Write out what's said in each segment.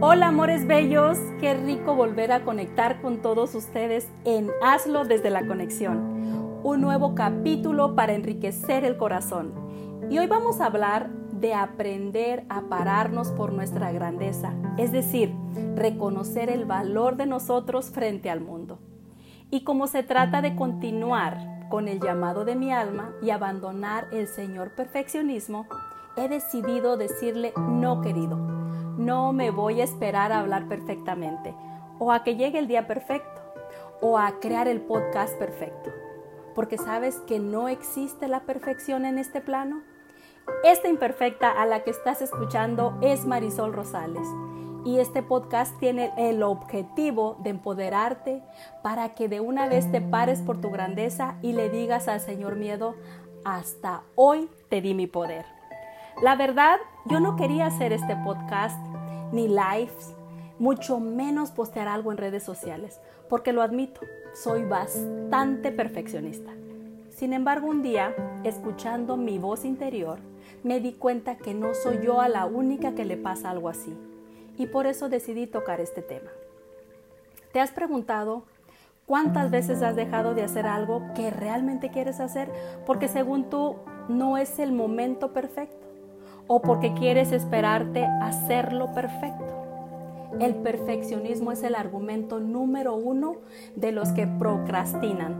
Hola amores bellos, qué rico volver a conectar con todos ustedes en Hazlo desde la conexión, un nuevo capítulo para enriquecer el corazón. Y hoy vamos a hablar de aprender a pararnos por nuestra grandeza, es decir, reconocer el valor de nosotros frente al mundo. Y como se trata de continuar con el llamado de mi alma y abandonar el Señor perfeccionismo, he decidido decirle no querido no me voy a esperar a hablar perfectamente o a que llegue el día perfecto o a crear el podcast perfecto. Porque sabes que no existe la perfección en este plano. Esta imperfecta a la que estás escuchando es Marisol Rosales y este podcast tiene el objetivo de empoderarte para que de una vez te pares por tu grandeza y le digas al Señor miedo, hasta hoy te di mi poder. La verdad, yo no quería hacer este podcast ni lives, mucho menos postear algo en redes sociales, porque lo admito, soy bastante perfeccionista. Sin embargo, un día, escuchando mi voz interior, me di cuenta que no soy yo a la única que le pasa algo así, y por eso decidí tocar este tema. ¿Te has preguntado cuántas veces has dejado de hacer algo que realmente quieres hacer porque según tú no es el momento perfecto? O porque quieres esperarte hacerlo perfecto. El perfeccionismo es el argumento número uno de los que procrastinan.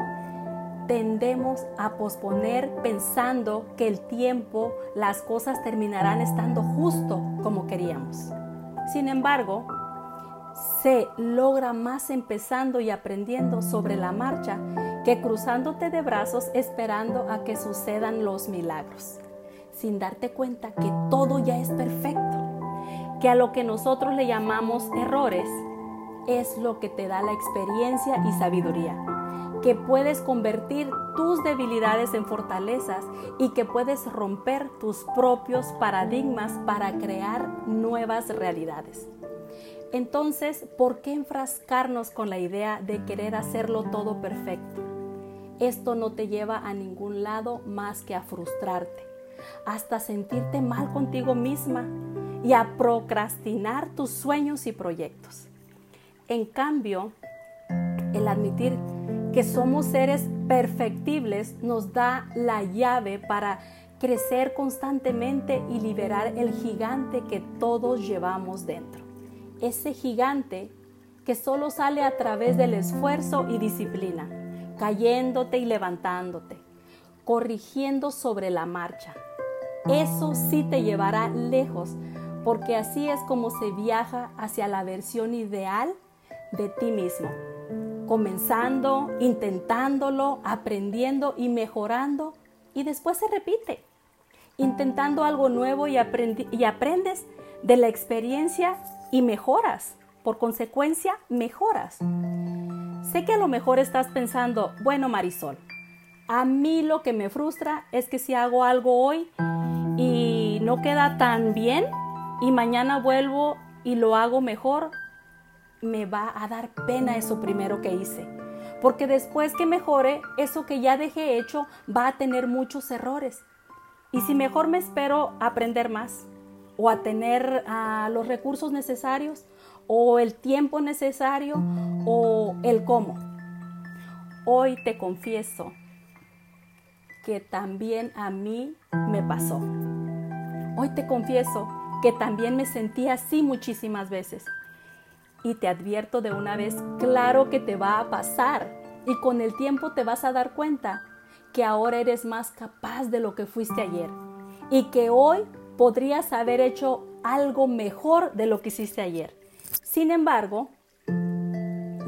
Tendemos a posponer pensando que el tiempo, las cosas terminarán estando justo como queríamos. Sin embargo, se logra más empezando y aprendiendo sobre la marcha que cruzándote de brazos esperando a que sucedan los milagros sin darte cuenta que todo ya es perfecto, que a lo que nosotros le llamamos errores es lo que te da la experiencia y sabiduría, que puedes convertir tus debilidades en fortalezas y que puedes romper tus propios paradigmas para crear nuevas realidades. Entonces, ¿por qué enfrascarnos con la idea de querer hacerlo todo perfecto? Esto no te lleva a ningún lado más que a frustrarte hasta sentirte mal contigo misma y a procrastinar tus sueños y proyectos. En cambio, el admitir que somos seres perfectibles nos da la llave para crecer constantemente y liberar el gigante que todos llevamos dentro. Ese gigante que solo sale a través del esfuerzo y disciplina, cayéndote y levantándote, corrigiendo sobre la marcha, eso sí te llevará lejos, porque así es como se viaja hacia la versión ideal de ti mismo. Comenzando, intentándolo, aprendiendo y mejorando, y después se repite. Intentando algo nuevo y, aprendes de la experiencia y mejoras. Por consecuencia, mejoras. Sé que a lo mejor estás pensando, bueno Marisol, a mí lo que me frustra es que si hago algo hoy, y no queda tan bien y mañana vuelvo y lo hago mejor, me va a dar pena eso primero que hice. Porque después que mejore, eso que ya dejé hecho va a tener muchos errores. Y si mejor me espero aprender más o a tener ah, los recursos necesarios o el tiempo necesario o el cómo. Hoy te confieso que también a mí me pasó. Hoy te confieso que también me sentí así muchísimas veces. Y te advierto de una vez, claro que te va a pasar. Y con el tiempo te vas a dar cuenta que ahora eres más capaz de lo que fuiste ayer. Y que hoy podrías haber hecho algo mejor de lo que hiciste ayer. Sin embargo,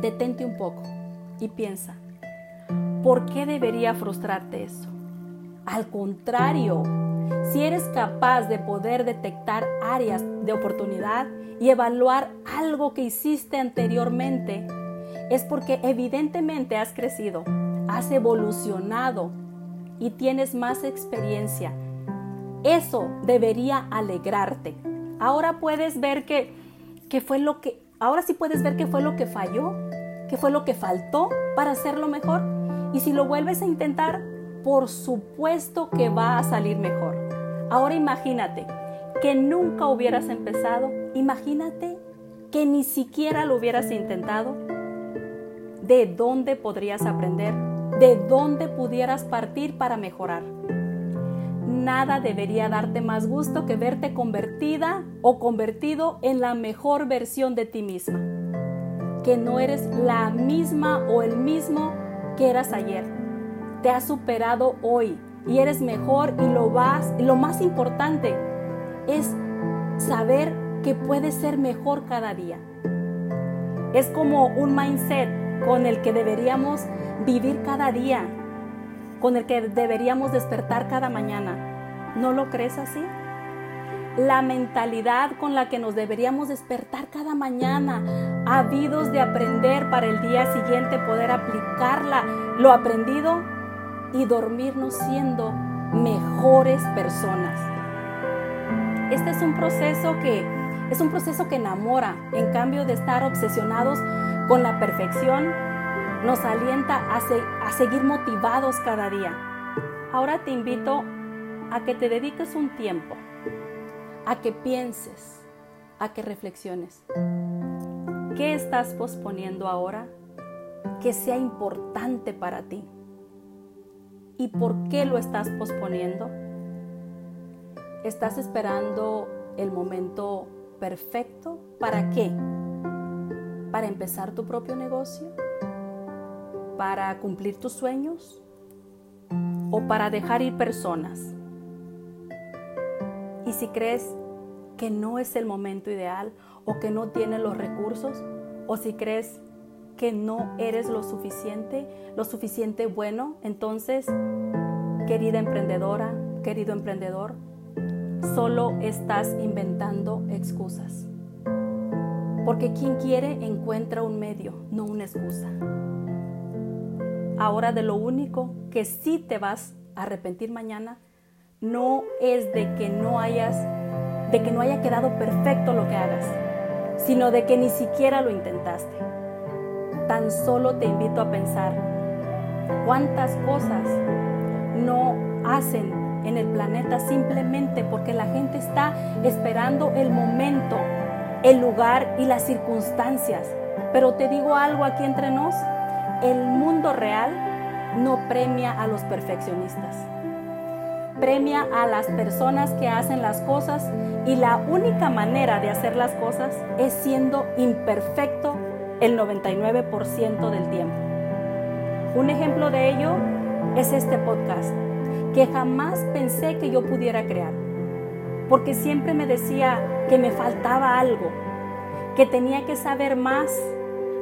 detente un poco y piensa, ¿por qué debería frustrarte eso? Al contrario, si eres capaz de poder detectar áreas de oportunidad y evaluar algo que hiciste anteriormente, es porque evidentemente has crecido, has evolucionado y tienes más experiencia. Eso debería alegrarte. Ahora puedes ver que, que fue lo que, ahora sí puedes ver que fue lo que falló, que fue lo que faltó para hacerlo mejor. Y si lo vuelves a intentar, por supuesto que va a salir mejor. Ahora imagínate que nunca hubieras empezado, imagínate que ni siquiera lo hubieras intentado, ¿de dónde podrías aprender? ¿De dónde pudieras partir para mejorar? Nada debería darte más gusto que verte convertida o convertido en la mejor versión de ti misma. Que no eres la misma o el mismo que eras ayer. Te has superado hoy y eres mejor y lo vas. Lo más importante es saber que puedes ser mejor cada día. Es como un mindset con el que deberíamos vivir cada día, con el que deberíamos despertar cada mañana. ¿No lo crees así? La mentalidad con la que nos deberíamos despertar cada mañana, habidos de aprender para el día siguiente poder aplicarla, lo aprendido y dormirnos siendo mejores personas. Este es un proceso que es un proceso que enamora, en cambio de estar obsesionados con la perfección, nos alienta a, a seguir motivados cada día. Ahora te invito a que te dediques un tiempo, a que pienses, a que reflexiones. ¿Qué estás posponiendo ahora que sea importante para ti? ¿Y por qué lo estás posponiendo? ¿Estás esperando el momento perfecto? ¿Para qué? ¿Para empezar tu propio negocio? ¿Para cumplir tus sueños? ¿O para dejar ir personas? Y si crees que no es el momento ideal o que no tienes los recursos, o si crees que no eres lo suficiente, lo suficiente bueno, entonces, querida emprendedora, querido emprendedor, solo estás inventando excusas. Porque quien quiere encuentra un medio, no una excusa. Ahora de lo único que sí te vas a arrepentir mañana no es de que no hayas de que no haya quedado perfecto lo que hagas, sino de que ni siquiera lo intentaste tan solo te invito a pensar cuántas cosas no hacen en el planeta simplemente porque la gente está esperando el momento, el lugar y las circunstancias. Pero te digo algo aquí entre nos, el mundo real no premia a los perfeccionistas. Premia a las personas que hacen las cosas y la única manera de hacer las cosas es siendo imperfecto el 99% del tiempo. Un ejemplo de ello es este podcast, que jamás pensé que yo pudiera crear, porque siempre me decía que me faltaba algo, que tenía que saber más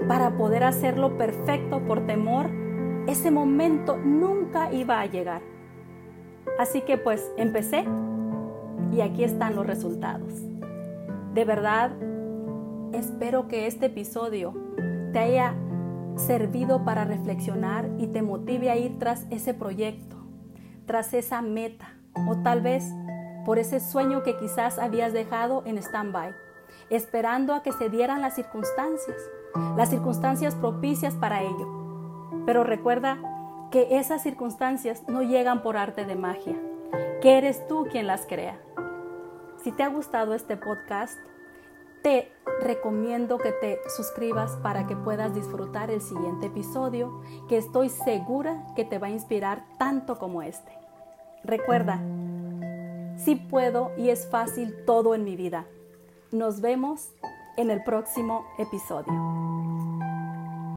para poder hacerlo perfecto por temor, ese momento nunca iba a llegar. Así que pues empecé y aquí están los resultados. De verdad, espero que este episodio te haya servido para reflexionar y te motive a ir tras ese proyecto, tras esa meta o tal vez por ese sueño que quizás habías dejado en stand-by, esperando a que se dieran las circunstancias, las circunstancias propicias para ello. Pero recuerda que esas circunstancias no llegan por arte de magia, que eres tú quien las crea. Si te ha gustado este podcast, te recomiendo que te suscribas para que puedas disfrutar el siguiente episodio que estoy segura que te va a inspirar tanto como este. Recuerda, sí puedo y es fácil todo en mi vida. Nos vemos en el próximo episodio.